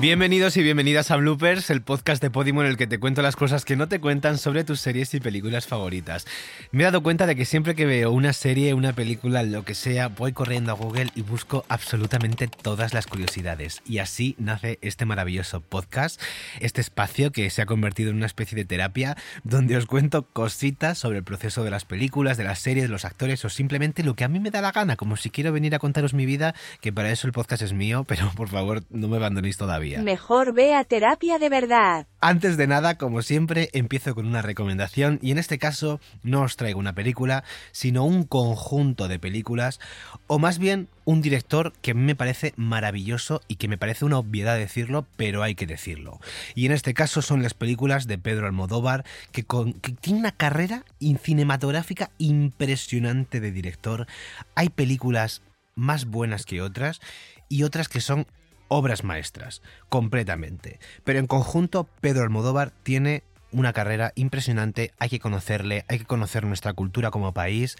Bienvenidos y bienvenidas a Bloopers, el podcast de Podimo en el que te cuento las cosas que no te cuentan sobre tus series y películas favoritas. Me he dado cuenta de que siempre que veo una serie, una película, lo que sea, voy corriendo a Google y busco absolutamente todas las curiosidades. Y así nace este maravilloso podcast, este espacio que se ha convertido en una especie de terapia donde os cuento cositas sobre el proceso de las películas, de las series, de los actores o simplemente lo que a mí me da la gana, como si quiero venir a contaros mi vida, que para eso el podcast es mío, pero por favor no me abandonéis todavía. Mejor ve a terapia de verdad. Antes de nada, como siempre, empiezo con una recomendación y en este caso no os traigo una película, sino un conjunto de películas, o más bien un director que a mí me parece maravilloso y que me parece una obviedad decirlo, pero hay que decirlo. Y en este caso son las películas de Pedro Almodóvar, que, que tiene una carrera cinematográfica impresionante de director. Hay películas más buenas que otras y otras que son obras maestras, completamente. Pero en conjunto, Pedro Almodóvar tiene una carrera impresionante, hay que conocerle, hay que conocer nuestra cultura como país.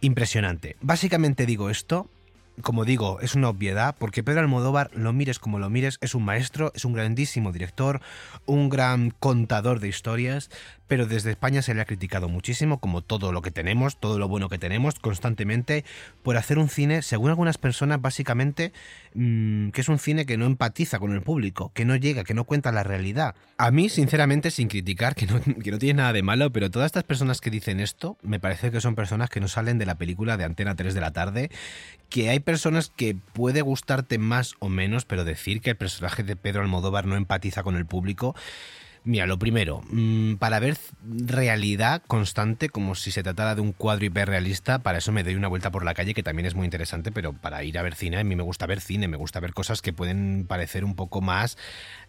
Impresionante. Básicamente digo esto como digo, es una obviedad, porque Pedro Almodóvar, lo mires como lo mires, es un maestro, es un grandísimo director, un gran contador de historias, pero desde España se le ha criticado muchísimo, como todo lo que tenemos, todo lo bueno que tenemos constantemente, por hacer un cine, según algunas personas, básicamente, mm, que es un cine que no empatiza con el público, que no llega, que no cuenta la realidad. A mí, sinceramente, sin criticar, que no, que no tiene nada de malo, pero todas estas personas que dicen esto, me parece que son personas que no salen de la película de Antena 3 de la tarde, que hay personas que puede gustarte más o menos, pero decir que el personaje de Pedro Almodóvar no empatiza con el público. Mira, lo primero, mm, para ver realidad constante, como si se tratara de un cuadro hiperrealista, para eso me doy una vuelta por la calle, que también es muy interesante, pero para ir a ver cine, a mí me gusta ver cine, me gusta ver cosas que pueden parecer un poco más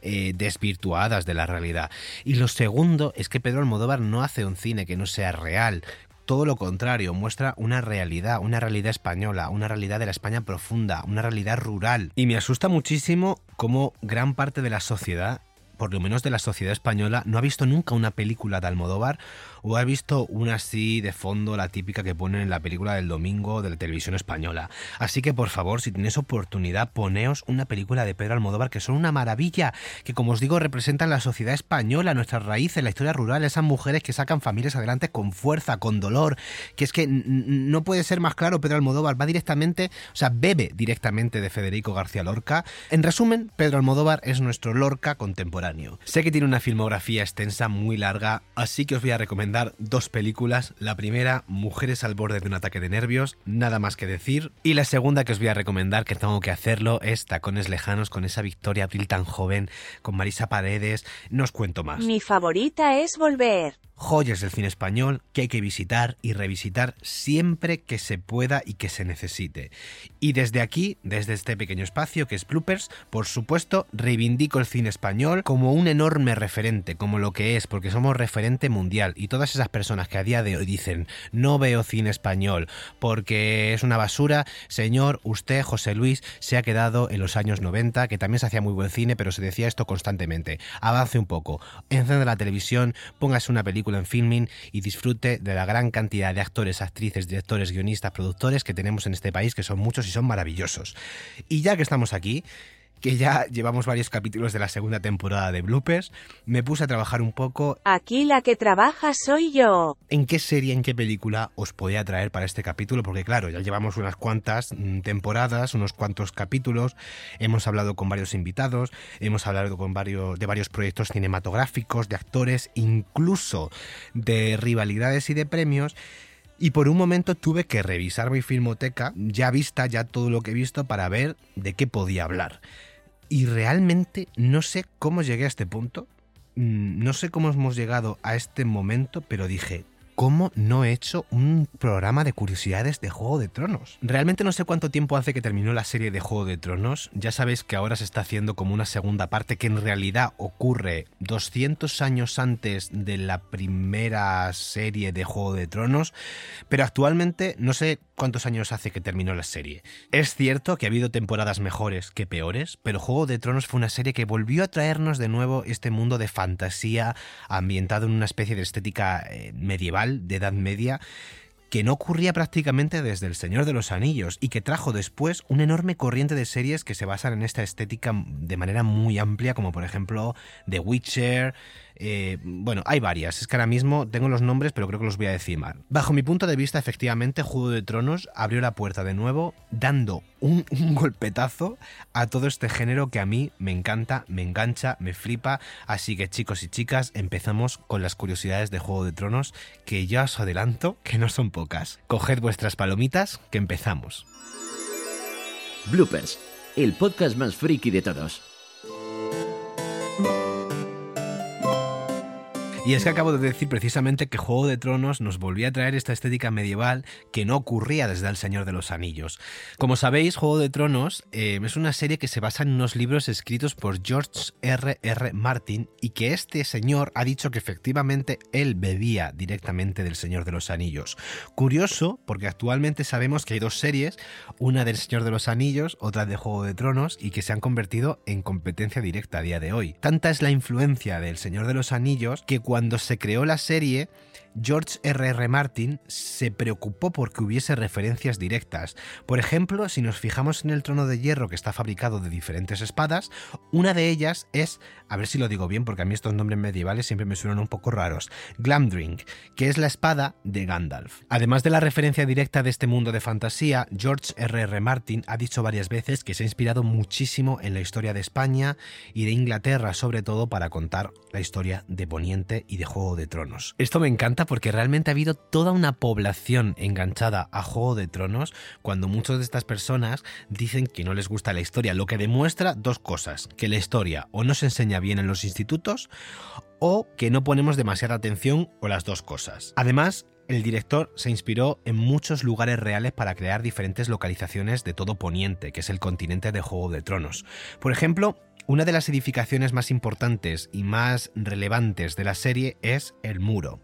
eh, desvirtuadas de la realidad. Y lo segundo es que Pedro Almodóvar no hace un cine que no sea real, todo lo contrario, muestra una realidad, una realidad española, una realidad de la España profunda, una realidad rural. Y me asusta muchísimo cómo gran parte de la sociedad por lo menos de la sociedad española, no ha visto nunca una película de Almodóvar o ha visto una así de fondo, la típica que ponen en la película del domingo de la televisión española. Así que por favor, si tenéis oportunidad, poneos una película de Pedro Almodóvar que son una maravilla, que como os digo representan la sociedad española, nuestras raíces, la historia rural, esas mujeres que sacan familias adelante con fuerza, con dolor, que es que no puede ser más claro, Pedro Almodóvar va directamente, o sea, bebe directamente de Federico García Lorca. En resumen, Pedro Almodóvar es nuestro Lorca contemporáneo. Sé que tiene una filmografía extensa, muy larga, así que os voy a recomendar dar dos películas. La primera, Mujeres al borde de un ataque de nervios, nada más que decir. Y la segunda que os voy a recomendar, que tengo que hacerlo, es Tacones Lejanos con esa Victoria Abril tan joven, con Marisa Paredes. No os cuento más. Mi favorita es Volver joyas del cine español que hay que visitar y revisitar siempre que se pueda y que se necesite. Y desde aquí, desde este pequeño espacio que es Bloopers, por supuesto, reivindico el cine español como un enorme referente, como lo que es, porque somos referente mundial. Y todas esas personas que a día de hoy dicen, no veo cine español porque es una basura, señor, usted, José Luis, se ha quedado en los años 90, que también se hacía muy buen cine, pero se decía esto constantemente. Avance un poco, encende la televisión, póngase una película en filming y disfrute de la gran cantidad de actores, actrices, directores, guionistas, productores que tenemos en este país, que son muchos y son maravillosos. Y ya que estamos aquí, que ya llevamos varios capítulos de la segunda temporada de Bloopers, me puse a trabajar un poco. Aquí la que trabaja soy yo. ¿En qué serie, en qué película os podía traer para este capítulo? Porque claro, ya llevamos unas cuantas mm, temporadas, unos cuantos capítulos, hemos hablado con varios invitados, hemos hablado con varios, de varios proyectos cinematográficos, de actores, incluso de rivalidades y de premios. Y por un momento tuve que revisar mi filmoteca, ya vista, ya todo lo que he visto, para ver de qué podía hablar. Y realmente no sé cómo llegué a este punto, mm, no sé cómo hemos llegado a este momento, pero dije, cómo no he hecho un programa de curiosidades de Juego de Tronos. Realmente no sé cuánto tiempo hace que terminó la serie de Juego de Tronos. Ya sabéis que ahora se está haciendo como una segunda parte que en realidad ocurre 200 años antes de la primera serie de Juego de Tronos. Pero actualmente no sé cuántos años hace que terminó la serie. Es cierto que ha habido temporadas mejores que peores, pero Juego de Tronos fue una serie que volvió a traernos de nuevo este mundo de fantasía ambientado en una especie de estética eh, medieval de Edad Media que no ocurría prácticamente desde El Señor de los Anillos y que trajo después una enorme corriente de series que se basan en esta estética de manera muy amplia, como por ejemplo The Witcher, eh, bueno, hay varias. Es que ahora mismo tengo los nombres, pero creo que los voy a decir mal. Bajo mi punto de vista, efectivamente, Juego de Tronos abrió la puerta de nuevo, dando un, un, golpetazo a todo este género que a mí me encanta, me engancha, me flipa. Así que chicos y chicas, empezamos con las curiosidades de Juego de Tronos, que ya os adelanto que no son pocas. Coged vuestras palomitas, que empezamos. Bloopers, el podcast más friki de todos. Y es que acabo de decir precisamente que Juego de Tronos nos volvía a traer esta estética medieval que no ocurría desde El Señor de los Anillos. Como sabéis, Juego de Tronos eh, es una serie que se basa en unos libros escritos por George R. R. Martin y que este señor ha dicho que efectivamente él bebía directamente del Señor de los Anillos. Curioso, porque actualmente sabemos que hay dos series, una del Señor de los Anillos, otra de Juego de Tronos, y que se han convertido en competencia directa a día de hoy. Tanta es la influencia del Señor de los Anillos que cuando cuando se creó la serie, George R.R. R. Martin se preocupó porque hubiese referencias directas. Por ejemplo, si nos fijamos en el trono de hierro que está fabricado de diferentes espadas, una de ellas es, a ver si lo digo bien porque a mí estos nombres medievales siempre me suenan un poco raros, Glamdring, que es la espada de Gandalf. Además de la referencia directa de este mundo de fantasía, George R.R. R. Martin ha dicho varias veces que se ha inspirado muchísimo en la historia de España y de Inglaterra, sobre todo para contar la historia de Poniente y de Juego de Tronos. Esto me encanta porque realmente ha habido toda una población enganchada a Juego de Tronos cuando muchas de estas personas dicen que no les gusta la historia, lo que demuestra dos cosas, que la historia o no se enseña bien en los institutos o que no ponemos demasiada atención o las dos cosas. Además, el director se inspiró en muchos lugares reales para crear diferentes localizaciones de todo Poniente, que es el continente de Juego de Tronos. Por ejemplo, una de las edificaciones más importantes y más relevantes de la serie es el muro.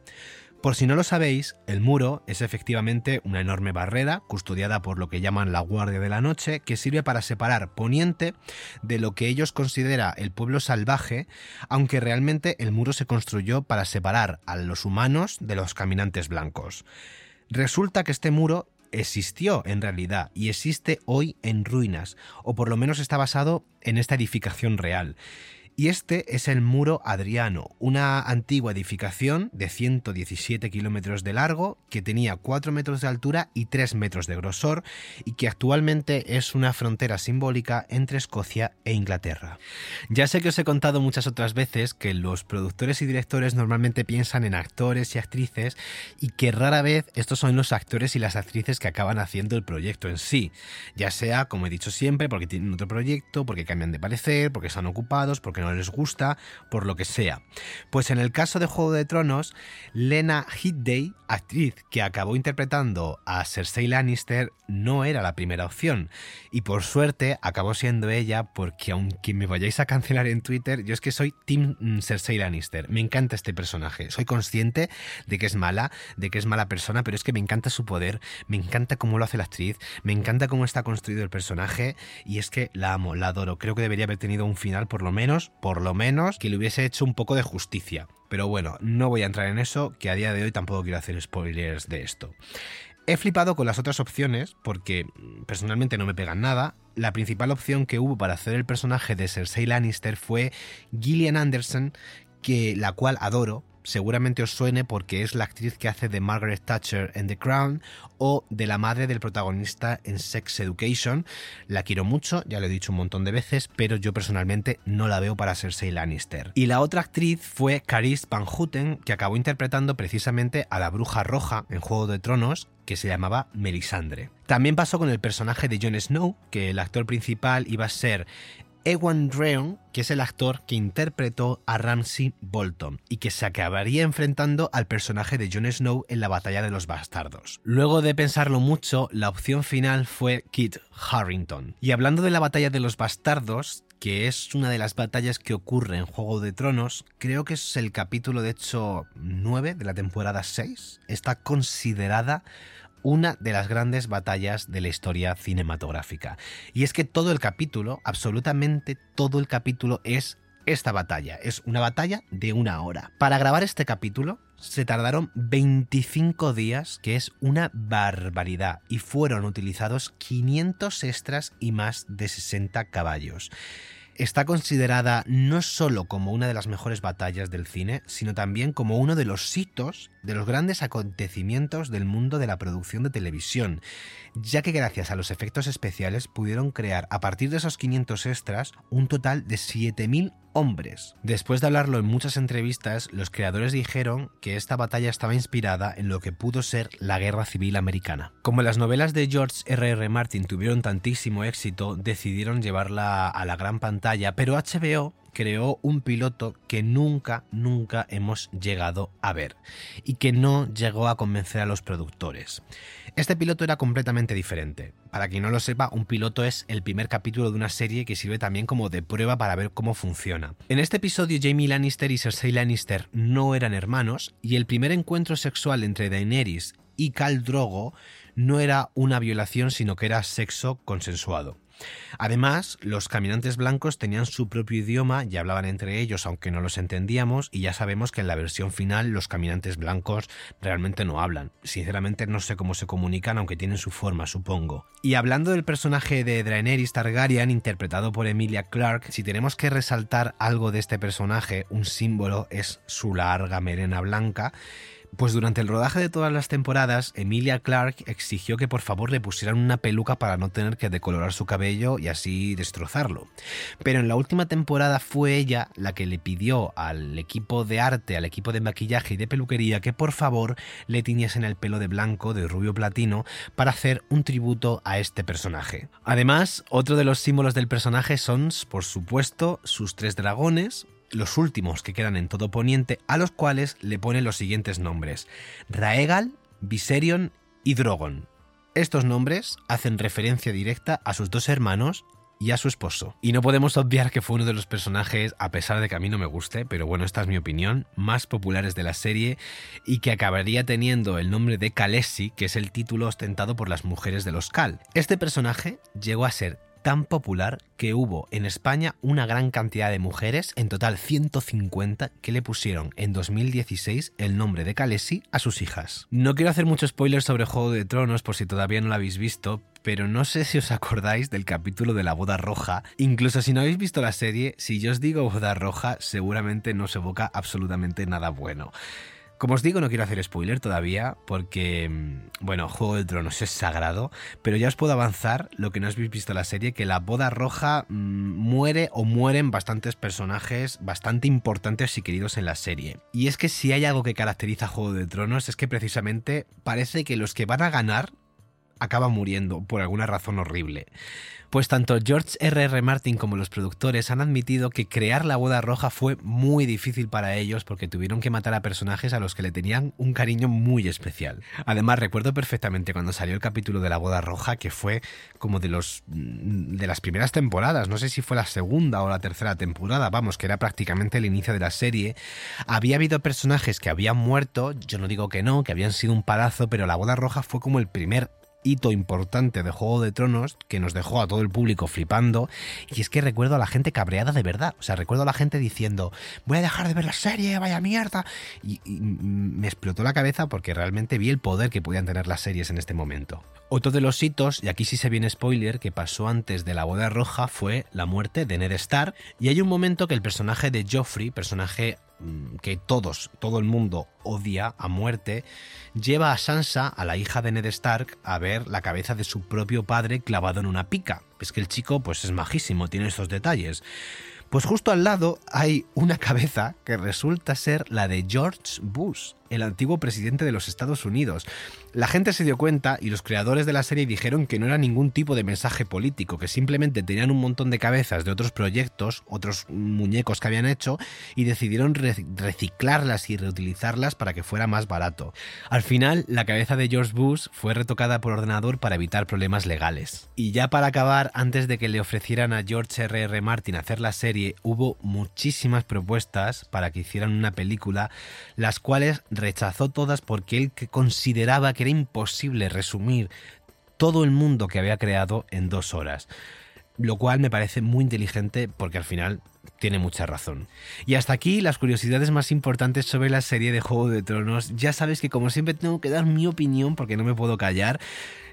Por si no lo sabéis, el muro es efectivamente una enorme barrera custodiada por lo que llaman la Guardia de la Noche, que sirve para separar Poniente de lo que ellos consideran el pueblo salvaje, aunque realmente el muro se construyó para separar a los humanos de los caminantes blancos. Resulta que este muro existió en realidad y existe hoy en ruinas, o por lo menos está basado en esta edificación real. Y este es el Muro Adriano, una antigua edificación de 117 kilómetros de largo que tenía 4 metros de altura y 3 metros de grosor y que actualmente es una frontera simbólica entre Escocia e Inglaterra. Ya sé que os he contado muchas otras veces que los productores y directores normalmente piensan en actores y actrices y que rara vez estos son los actores y las actrices que acaban haciendo el proyecto en sí, ya sea, como he dicho siempre, porque tienen otro proyecto, porque cambian de parecer, porque están ocupados, porque no les gusta, por lo que sea. Pues en el caso de Juego de Tronos, Lena Headey, actriz que acabó interpretando a Cersei Lannister, no era la primera opción. Y por suerte acabó siendo ella porque aunque me vayáis a cancelar en Twitter, yo es que soy mm, Cersei Lannister. Me encanta este personaje. Soy consciente de que es mala, de que es mala persona, pero es que me encanta su poder, me encanta cómo lo hace la actriz, me encanta cómo está construido el personaje y es que la amo, la adoro. Creo que debería haber tenido un final por lo menos por lo menos que le hubiese hecho un poco de justicia. Pero bueno, no voy a entrar en eso, que a día de hoy tampoco quiero hacer spoilers de esto. He flipado con las otras opciones porque personalmente no me pegan nada. La principal opción que hubo para hacer el personaje de Cersei Lannister fue Gillian Anderson, que la cual adoro, seguramente os suene porque es la actriz que hace de Margaret Thatcher en The Crown o de la madre del protagonista en Sex Education. La quiero mucho, ya lo he dicho un montón de veces, pero yo personalmente no la veo para ser Cersei Lannister. Y la otra actriz fue Carice Van Houten, que acabó interpretando precisamente a la bruja roja en Juego de Tronos, que se llamaba Melisandre. También pasó con el personaje de Jon Snow, que el actor principal iba a ser Ewan Dreon, que es el actor que interpretó a Ramsay Bolton y que se acabaría enfrentando al personaje de Jon Snow en la Batalla de los Bastardos. Luego de pensarlo mucho, la opción final fue Kit Harrington. Y hablando de la Batalla de los Bastardos, que es una de las batallas que ocurre en Juego de Tronos, creo que es el capítulo de hecho 9 de la temporada 6, está considerada una de las grandes batallas de la historia cinematográfica. Y es que todo el capítulo, absolutamente todo el capítulo es esta batalla. Es una batalla de una hora. Para grabar este capítulo se tardaron 25 días, que es una barbaridad, y fueron utilizados 500 extras y más de 60 caballos está considerada no solo como una de las mejores batallas del cine, sino también como uno de los hitos de los grandes acontecimientos del mundo de la producción de televisión, ya que gracias a los efectos especiales pudieron crear a partir de esos 500 extras un total de 7.000 hombres. Después de hablarlo en muchas entrevistas, los creadores dijeron que esta batalla estaba inspirada en lo que pudo ser la Guerra Civil Americana. Como las novelas de George R.R. R. Martin tuvieron tantísimo éxito, decidieron llevarla a la gran pantalla, pero HBO creó un piloto que nunca, nunca hemos llegado a ver y que no llegó a convencer a los productores. Este piloto era completamente diferente. Para quien no lo sepa, un piloto es el primer capítulo de una serie que sirve también como de prueba para ver cómo funciona. En este episodio, Jamie Lannister y Cersei Lannister no eran hermanos y el primer encuentro sexual entre Daenerys y Khal Drogo no era una violación, sino que era sexo consensuado. Además, los caminantes blancos tenían su propio idioma y hablaban entre ellos, aunque no los entendíamos, y ya sabemos que en la versión final los caminantes blancos realmente no hablan. Sinceramente no sé cómo se comunican, aunque tienen su forma, supongo. Y hablando del personaje de Daenerys Targaryen, interpretado por Emilia Clarke, si tenemos que resaltar algo de este personaje, un símbolo es su larga melena blanca, pues durante el rodaje de todas las temporadas, Emilia Clarke exigió que por favor le pusieran una peluca para no tener que decolorar su cabello y así destrozarlo. Pero en la última temporada fue ella la que le pidió al equipo de arte, al equipo de maquillaje y de peluquería que por favor le tiñesen el pelo de blanco, de rubio platino, para hacer un tributo a este personaje. Además, otro de los símbolos del personaje son, por supuesto, sus tres dragones, los últimos que quedan en todo Poniente, a los cuales le pone los siguientes nombres: Raegal, Viserion y Drogon. Estos nombres hacen referencia directa a sus dos hermanos y a su esposo. Y no podemos obviar que fue uno de los personajes, a pesar de que a mí no me guste, pero bueno, esta es mi opinión, más populares de la serie y que acabaría teniendo el nombre de Khaleesi, que es el título ostentado por las mujeres de los Cal. Este personaje llegó a ser tan popular que hubo en España una gran cantidad de mujeres, en total 150, que le pusieron en 2016 el nombre de Khaleesi a sus hijas. No quiero hacer mucho spoiler sobre Juego de Tronos por si todavía no lo habéis visto, pero no sé si os acordáis del capítulo de la boda roja. Incluso si no habéis visto la serie, si yo os digo boda roja, seguramente no os evoca absolutamente nada bueno. Como os digo, no quiero hacer spoiler todavía porque, mm, bueno, Juego de Tronos es sagrado, pero ya os puedo avanzar, lo que no habéis visto en la serie, que la boda roja mm, muere o mueren bastantes personajes bastante importantes y queridos en la serie. Y es que si hay algo que caracteriza a Juego de Tronos es que precisamente parece que los que van a ganar acaban muriendo por alguna razón horrible. Pues tanto George R.R. R. Martin como los productores han admitido que crear la boda roja fue muy difícil para ellos porque tuvieron que matar a personajes a los que le tenían un cariño muy especial. Además, recuerdo perfectamente cuando salió el capítulo de la boda roja que fue como de los mm, de las primeras temporadas, no sé si fue la segunda o la tercera temporada, vamos, que era prácticamente el inicio de la serie. Había habido personajes que habían muerto, yo no digo que no, que habían sido un palazo, pero la boda roja fue como el primer hito importante de Juego de Tronos que nos dejó a todo el público flipando. Y es que recuerdo a la gente cabreada de verdad. O sea, recuerdo a la gente diciendo, voy a dejar de ver la serie, vaya mierda. Y, me explotó la cabeza porque realmente vi el poder que podían tener las series en este momento. Otro de los hitos, y aquí sí se viene spoiler, que pasó antes de la boda roja fue la muerte de Ned Stark. Y hay un momento que el personaje de Joffrey, personaje que todos, todo el mundo odia a muerte, lleva a Sansa, a la hija de Ned Stark, a ver la cabeza de su propio padre clavado en una pica. Es que el chico pues es majísimo, tiene estos detalles. Pues justo al lado hay una cabeza que resulta ser la de George Bush, el antiguo presidente de los Estados Unidos. La gente se dio cuenta y los creadores de la serie dijeron que no era ningún tipo de mensaje político, que simplemente tenían un montón de cabezas de otros proyectos, otros muñecos que habían hecho, y decidieron reciclarlas y reutilizarlas para que fuera más barato. Al final, la cabeza de George Bush fue retocada por ordenador para evitar problemas legales. Y ya para acabar, antes de que le ofrecieran a George R.R. R. Martin hacer la serie, hubo muchísimas propuestas para que hicieran una película, las cuales rechazó todas porque él consideraba que era imposible resumir todo el mundo que había creado en dos horas. Lo cual me parece muy inteligente porque al final tiene mucha razón. Y hasta aquí las curiosidades más importantes sobre la serie de Juego de Tronos. Ya sabes que como siempre tengo que dar mi opinión porque no me puedo callar.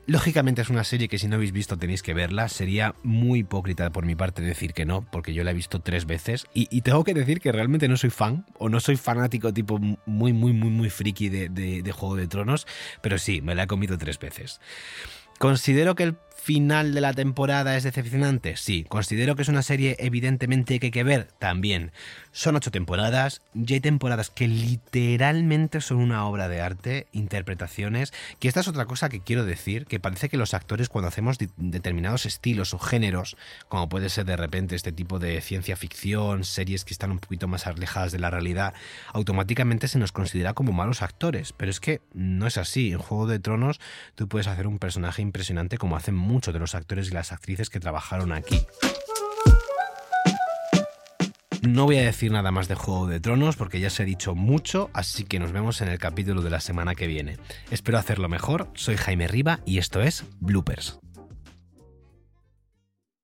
Lógicamente es una serie que si no habéis visto tenéis que verla. Sería muy hipócrita por mi parte decir que no, porque yo la he visto tres veces. Y, tengo que decir que realmente no soy fan, o no soy fanático tipo muy, muy, muy, muy friki de, de Juego de Tronos, pero sí, me la he comido tres veces. Considero que el final de la temporada es decepcionante? Sí. ¿Considero que es una serie evidentemente que hay que ver? También. Son ocho temporadas y hay temporadas que literalmente son una obra de arte, interpretaciones, que esta es otra cosa que quiero decir, que parece que los actores cuando hacemos determinados estilos o géneros, como puede ser de repente este tipo de ciencia ficción, series que están un poquito más alejadas de la realidad, automáticamente se nos considera como malos actores. Pero es que no es así. En Juego de Tronos tú puedes hacer un personaje impresionante como hacen muchos de los actores y las actrices que trabajaron aquí. No voy a decir nada más de Juego de Tronos porque ya se ha dicho mucho, así que nos vemos en el capítulo de la semana que viene. Espero hacerlo mejor, soy Jaime Riva y esto es Bloopers.